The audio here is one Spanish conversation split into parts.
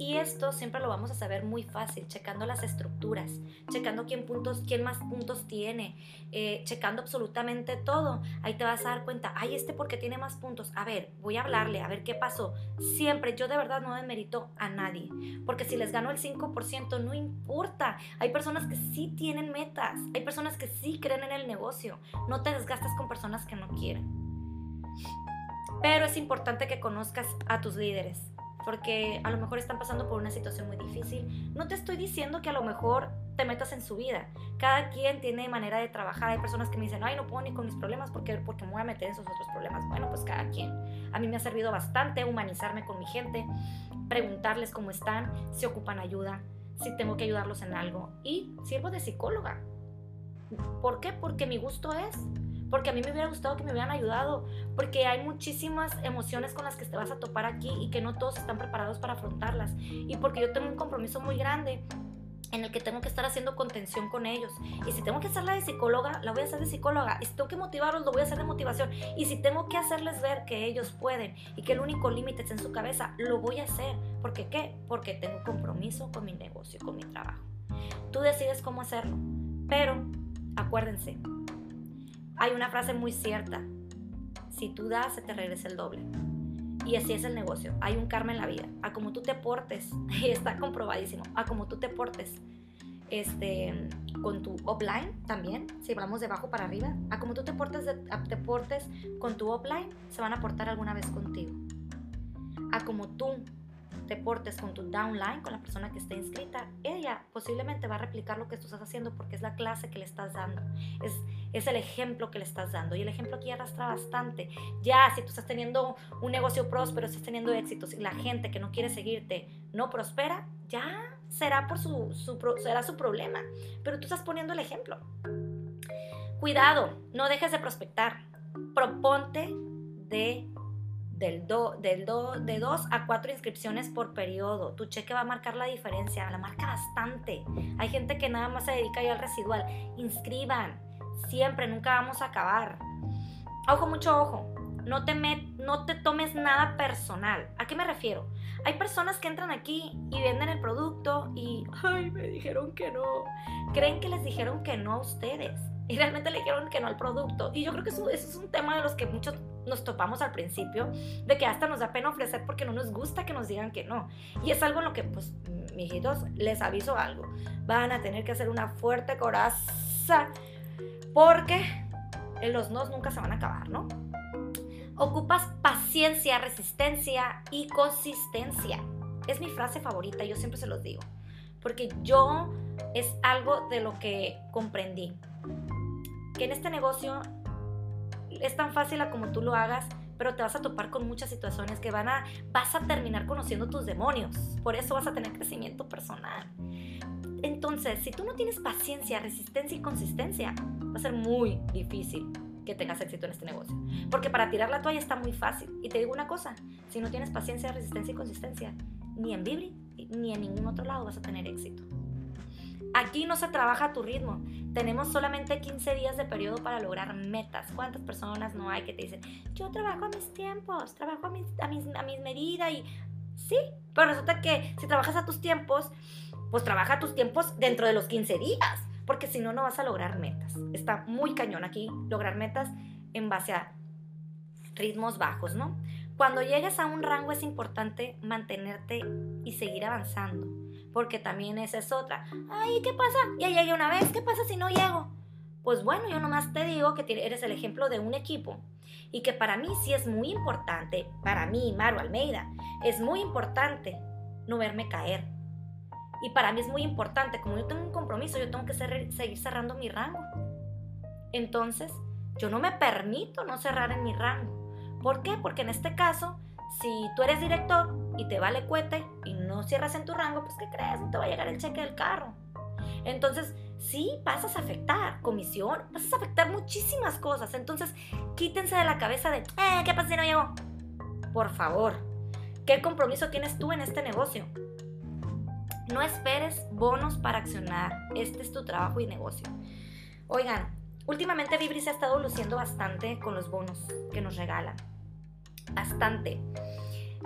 Y esto siempre lo vamos a saber muy fácil, checando las estructuras, checando quién, puntos, quién más puntos tiene, eh, checando absolutamente todo. Ahí te vas a dar cuenta, ay, este porque tiene más puntos. A ver, voy a hablarle, a ver qué pasó. Siempre, yo de verdad no demerito a nadie, porque si les gano el 5%, no importa. Hay personas que sí tienen metas, hay personas que sí creen en el negocio. No te desgastas con personas que no quieren. Pero es importante que conozcas a tus líderes porque a lo mejor están pasando por una situación muy difícil. No te estoy diciendo que a lo mejor te metas en su vida. Cada quien tiene manera de trabajar. Hay personas que me dicen, ay, no puedo ni con mis problemas porque, porque me voy a meter en esos otros problemas. Bueno, pues cada quien. A mí me ha servido bastante humanizarme con mi gente, preguntarles cómo están, si ocupan ayuda, si tengo que ayudarlos en algo. Y sirvo de psicóloga. ¿Por qué? Porque mi gusto es porque a mí me hubiera gustado que me hubieran ayudado, porque hay muchísimas emociones con las que te vas a topar aquí y que no todos están preparados para afrontarlas, y porque yo tengo un compromiso muy grande en el que tengo que estar haciendo contención con ellos. Y si tengo que hacerla de psicóloga, la voy a hacer de psicóloga. Y si tengo que motivarlos, lo voy a hacer de motivación. Y si tengo que hacerles ver que ellos pueden y que el único límite es en su cabeza, lo voy a hacer. ¿Por qué qué? Porque tengo compromiso con mi negocio, con mi trabajo. Tú decides cómo hacerlo. Pero acuérdense, hay una frase muy cierta. Si tú das, se te regresa el doble. Y así es el negocio. Hay un karma en la vida. A como tú te portes, está comprobadísimo, a como tú te portes este, con tu offline también, si hablamos de abajo para arriba, a como tú te portes, te portes con tu offline, se van a portar alguna vez contigo. A como tú te portes con tu downline, con la persona que esté inscrita, ella posiblemente va a replicar lo que tú estás haciendo porque es la clase que le estás dando, es, es el ejemplo que le estás dando. Y el ejemplo aquí arrastra bastante. Ya, si tú estás teniendo un negocio próspero, estás teniendo éxitos y la gente que no quiere seguirte no prospera, ya será, por su, su, será su problema. Pero tú estás poniendo el ejemplo. Cuidado, no dejes de prospectar. Proponte de del del de dos a cuatro inscripciones por periodo. Tu cheque va a marcar la diferencia, la marca bastante. Hay gente que nada más se dedica ya al residual. Inscriban, siempre, nunca vamos a acabar. Ojo, mucho ojo. No te, no te tomes nada personal. ¿A qué me refiero? Hay personas que entran aquí y venden el producto y, ay, me dijeron que no. Creen que les dijeron que no a ustedes y realmente le dijeron que no al producto. Y yo creo que eso, eso, es un tema de los que muchos nos topamos al principio, de que hasta nos da pena ofrecer porque no nos gusta que nos digan que no. Y es algo en lo que, pues, mijitos, les aviso algo. Van a tener que hacer una fuerte coraza porque los nos nunca se van a acabar, ¿no? Ocupas paciencia, resistencia y consistencia. Es mi frase favorita, yo siempre se los digo. Porque yo es algo de lo que comprendí que en este negocio es tan fácil como tú lo hagas, pero te vas a topar con muchas situaciones que van a, vas a terminar conociendo tus demonios. Por eso vas a tener crecimiento personal. Entonces, si tú no tienes paciencia, resistencia y consistencia, va a ser muy difícil que tengas éxito en este negocio. Porque para tirar la toalla está muy fácil. Y te digo una cosa, si no tienes paciencia, resistencia y consistencia, ni en Vibri ni en ningún otro lado vas a tener éxito. Aquí no se trabaja a tu ritmo. Tenemos solamente 15 días de periodo para lograr metas. ¿Cuántas personas no hay que te dicen, yo trabajo a mis tiempos, trabajo a mis, a mis, a medidas? Y sí, pero resulta que si trabajas a tus tiempos, pues trabaja a tus tiempos dentro de los 15 días, porque si no, no vas a lograr metas. Está muy cañón aquí lograr metas en base a ritmos bajos, ¿no? Cuando llegues a un rango es importante mantenerte y seguir avanzando porque también esa es otra. Ay, ¿qué pasa? Ya llegué una vez, ¿qué pasa si no llego? Pues bueno, yo nomás te digo que eres el ejemplo de un equipo y que para mí sí es muy importante, para mí, Maru Almeida, es muy importante no verme caer. Y para mí es muy importante, como yo tengo un compromiso, yo tengo que seguir cerrando mi rango. Entonces, yo no me permito no cerrar en mi rango. ¿Por qué? Porque en este caso, si tú eres director y te vale cuete y no cierras en tu rango, pues ¿qué crees? No te va a llegar el cheque del carro. Entonces, sí, pasas a afectar comisión, vas a afectar muchísimas cosas. Entonces, quítense de la cabeza de, eh, ¿qué pasa si no llego? Por favor, ¿qué compromiso tienes tú en este negocio? No esperes bonos para accionar. Este es tu trabajo y negocio. Oigan, últimamente Vibri se ha estado luciendo bastante con los bonos que nos regalan. Bastante.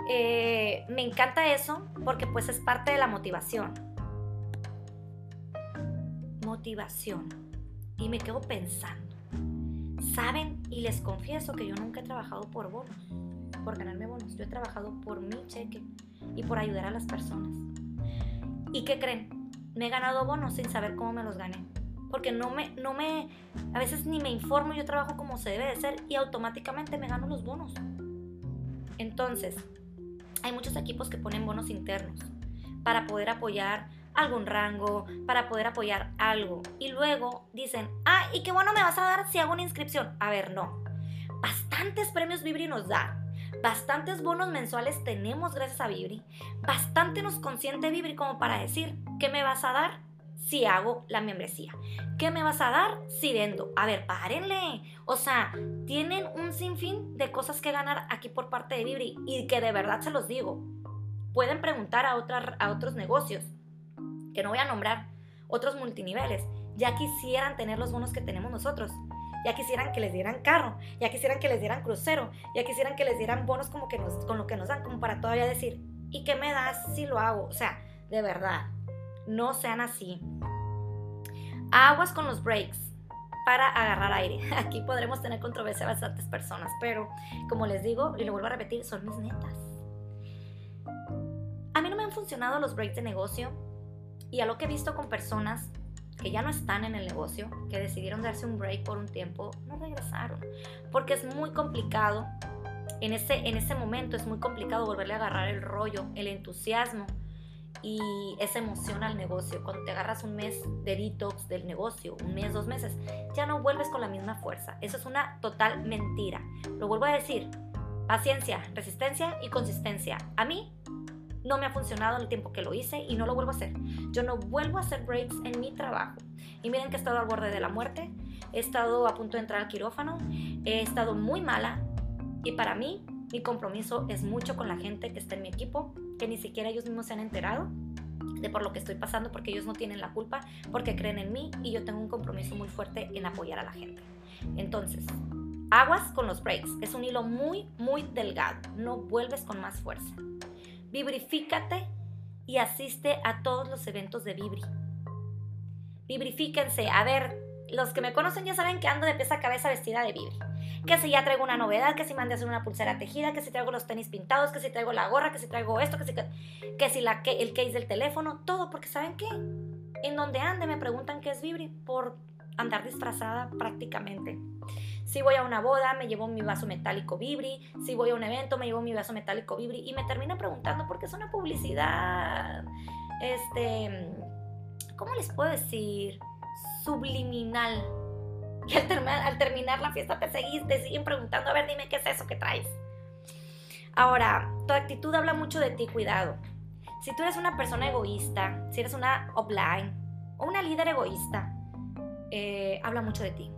Eh, me encanta eso porque pues es parte de la motivación. Motivación. Y me quedo pensando. Saben y les confieso que yo nunca he trabajado por bonos, por ganarme bonos. Yo he trabajado por mi cheque y por ayudar a las personas. ¿Y qué creen? Me he ganado bonos sin saber cómo me los gané. Porque no me, no me, a veces ni me informo, yo trabajo como se debe de ser y automáticamente me gano los bonos. Entonces, hay muchos equipos que ponen bonos internos para poder apoyar algún rango, para poder apoyar algo. Y luego dicen, ah, ¿y qué bono me vas a dar si hago una inscripción? A ver, no. Bastantes premios Vibri nos da. Bastantes bonos mensuales tenemos gracias a Vibri. Bastante nos consiente Vibri como para decir, ¿qué me vas a dar? Si hago la membresía? ¿Qué me vas a dar si vendo? A ver, párenle. O sea, tienen un sinfín de cosas que ganar aquí por parte de Vibri y que de verdad se los digo. Pueden preguntar a, a otros negocios, que no voy a nombrar, otros multiniveles. Ya quisieran tener los bonos que tenemos nosotros. Ya quisieran que les dieran carro, ya quisieran que les dieran crucero, ya quisieran que les dieran bonos como que con lo que nos dan, como para todavía decir, ¿y qué me das si lo hago? O sea, de verdad, no sean así. Aguas con los breaks para agarrar aire. Aquí podremos tener controversia a bastantes personas, pero como les digo y lo vuelvo a repetir, son mis netas. A mí no me han funcionado los breaks de negocio y a lo que he visto con personas que ya no están en el negocio, que decidieron darse un break por un tiempo, no regresaron, porque es muy complicado. En ese, en ese momento es muy complicado volverle a agarrar el rollo, el entusiasmo y esa emoción al negocio. Cuando te agarras un mes de detox del negocio, un mes, dos meses, ya no vuelves con la misma fuerza. Eso es una total mentira. Lo vuelvo a decir, paciencia, resistencia y consistencia. A mí no me ha funcionado en el tiempo que lo hice y no lo vuelvo a hacer. Yo no vuelvo a hacer breaks en mi trabajo. Y miren que he estado al borde de la muerte, he estado a punto de entrar al quirófano, he estado muy mala y para mí mi compromiso es mucho con la gente que está en mi equipo, que ni siquiera ellos mismos se han enterado de por lo que estoy pasando, porque ellos no tienen la culpa, porque creen en mí y yo tengo un compromiso muy fuerte en apoyar a la gente. Entonces, aguas con los breaks. Es un hilo muy, muy delgado. No vuelves con más fuerza. Vibrifícate y asiste a todos los eventos de Vibri. Vibrifíquense. A ver, los que me conocen ya saben que ando de pieza a cabeza vestida de Vibri que si ya traigo una novedad, que si mande a hacer una pulsera tejida, que si traigo los tenis pintados, que si traigo la gorra, que si traigo esto, que si, que la, que, el case del teléfono, todo, porque ¿saben qué? En donde ande me preguntan qué es Vibri por andar disfrazada prácticamente. Si voy a una boda, me llevo mi vaso metálico Vibri. Si voy a un evento, me llevo mi vaso metálico Vibri. Y me termina preguntando porque es una publicidad, este, ¿cómo les puedo decir? Subliminal y al, terminar la fiesta te, seguís, te siguen preguntando, a ver, dime qué es eso que traes. Ahora, tu actitud habla mucho de ti, cuidado. Si tú eres una persona egoísta, si eres una offline o una líder egoísta, eh, habla mucho de ti.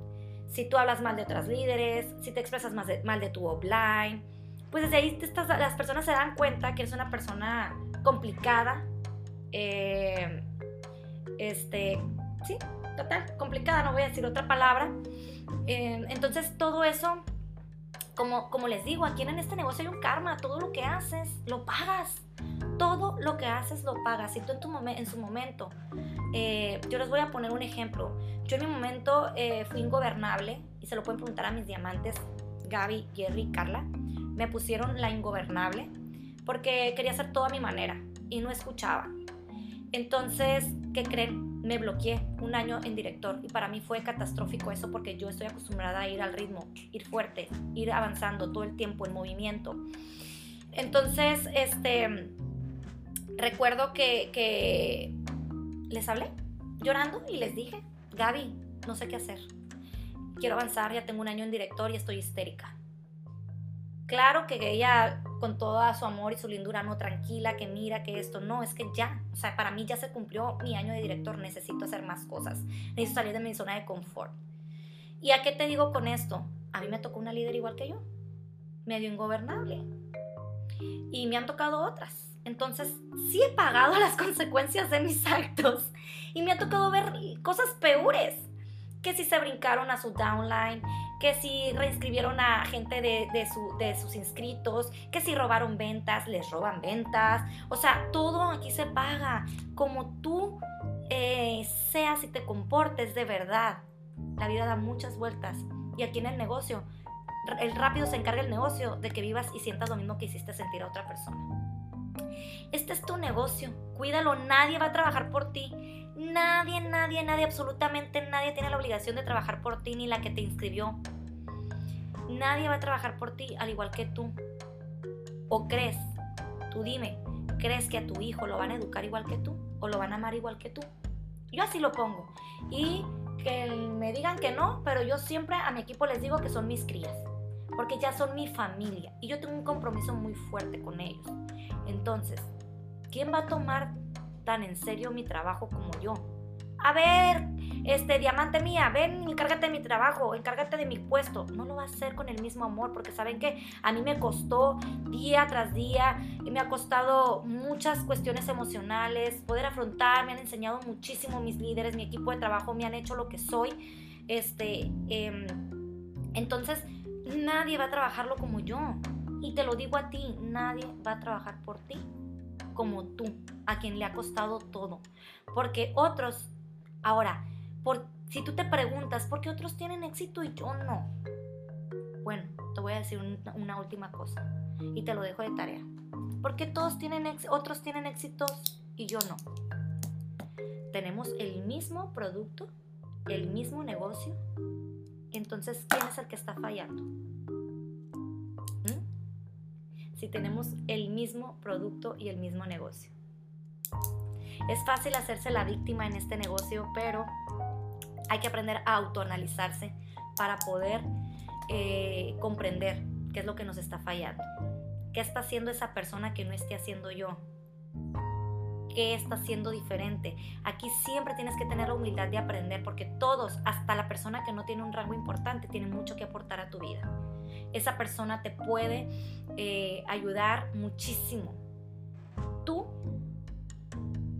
Si tú hablas mal de otras líderes, si te expresas mal de tu offline, pues desde ahí las personas se dan cuenta que eres una persona complicada, eh, este, sí, total, complicada, no voy a decir otra palabra. Eh, entonces todo eso, como, les digo, aquí en este negocio hay un karma, todo lo que haces lo pagas. Todo lo que haces lo pagas. Y tú en, tu en su momento, eh, yo les voy a poner un ejemplo. Yo en mi momento eh, fui ingobernable, y se lo pueden preguntar a mis diamantes, Gaby, Jerry, Carla. Me pusieron la ingobernable porque quería hacer todo a mi manera y no escuchaba. Entonces, ¿qué creen? Me bloqueé un año en director y para mí fue catastrófico eso porque yo estoy acostumbrada a ir al ritmo, ir fuerte, ir avanzando todo el tiempo en movimiento. Entonces, este, recuerdo que, que les hablé llorando y les dije, Gaby, no sé qué hacer. Quiero avanzar, ya tengo un año en director y estoy histérica. Claro que ella con todo su amor y su lindura, no tranquila, que mira, que esto, no, es que ya, o sea, para mí ya se cumplió mi año de director, necesito hacer más cosas, necesito salir de mi zona de confort. ¿Y a qué te digo con esto? A mí me tocó una líder igual que yo, medio ingobernable, y me han tocado otras. Entonces, sí he pagado las consecuencias de mis actos y me ha tocado ver cosas peores que si se brincaron a su downline, que si reinscribieron a gente de, de sus inscritos, que si robaron ventas, les roban ventas. O sea, todo aquí se paga. Como tú eh, seas y te comportes de verdad. La vida da muchas vueltas. Y aquí en el negocio, el rápido se encarga el negocio de que vivas y sientas lo mismo que hiciste sentir a otra persona. Este es tu negocio. Cuídalo. Nadie va a trabajar por ti. Nadie, nadie, nadie, absolutamente nadie tiene la obligación de trabajar por ti ni la que te inscribió. Nadie va a trabajar por ti al igual que tú. ¿O crees? Tú dime, ¿crees que a tu hijo lo van a educar igual que tú? ¿O lo van a amar igual que tú? Yo así lo pongo. Y que me digan que no, pero yo siempre a mi equipo les digo que son mis crías. Porque ya son mi familia. Y yo tengo un compromiso muy fuerte con ellos. Entonces, ¿quién va a tomar tan en serio mi trabajo como yo? A ver, este diamante mía, ven, encárgate de mi trabajo, encárgate de mi puesto. No lo va a hacer con el mismo amor, porque saben que a mí me costó día tras día y me ha costado muchas cuestiones emocionales, poder afrontar, me han enseñado muchísimo mis líderes, mi equipo de trabajo, me han hecho lo que soy. Este, em, entonces, nadie va a trabajarlo como yo. Y te lo digo a ti, nadie va a trabajar por ti como tú, a quien le ha costado todo. Porque otros, ahora, por, si tú te preguntas, ¿por qué otros tienen éxito y yo no? Bueno, te voy a decir una, última cosa y te lo dejo de tarea. ¿Por qué todos tienen otros tienen éxitos y yo no? Tenemos el mismo producto, el mismo negocio. Entonces, ¿quién es el que está fallando? Si tenemos el mismo producto y el mismo negocio. Es fácil hacerse la víctima en este negocio, pero hay que aprender a autoanalizarse para poder eh, comprender qué es lo que nos está fallando. ¿Qué está haciendo esa persona que no esté haciendo yo? ¿Qué está haciendo diferente? Aquí siempre tienes que tener la humildad de aprender porque todos, hasta la persona que no tiene un rango importante, tiene mucho que aportar a tu vida esa persona te puede eh, ayudar muchísimo. Tú,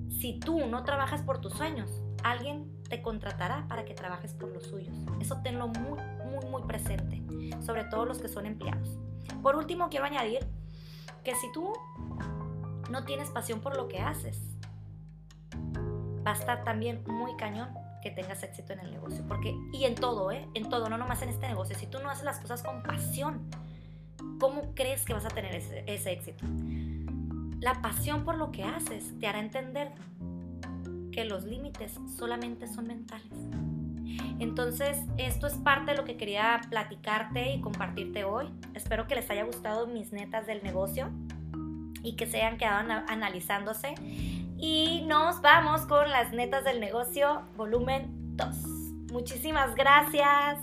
si tú no trabajas por tus sueños, alguien te contratará para que trabajes por los suyos. Eso tenlo muy, muy, muy presente, sobre todo los que son empleados. Por último, quiero añadir que si tú no tienes pasión por lo que haces, va a estar también muy cañón que tengas éxito en el negocio. Porque, y en todo, ¿eh? En todo, no nomás en este negocio. Si tú no haces las cosas con pasión, ¿cómo crees que vas a tener ese, éxito? La pasión por lo que haces te hará entender que los límites solamente son mentales. Entonces, esto es parte de lo que quería platicarte y compartirte hoy. Espero que les haya gustado mis netas del negocio y que se hayan quedado analizándose y nos vamos con las netas del negocio, volumen 2. Muchísimas gracias.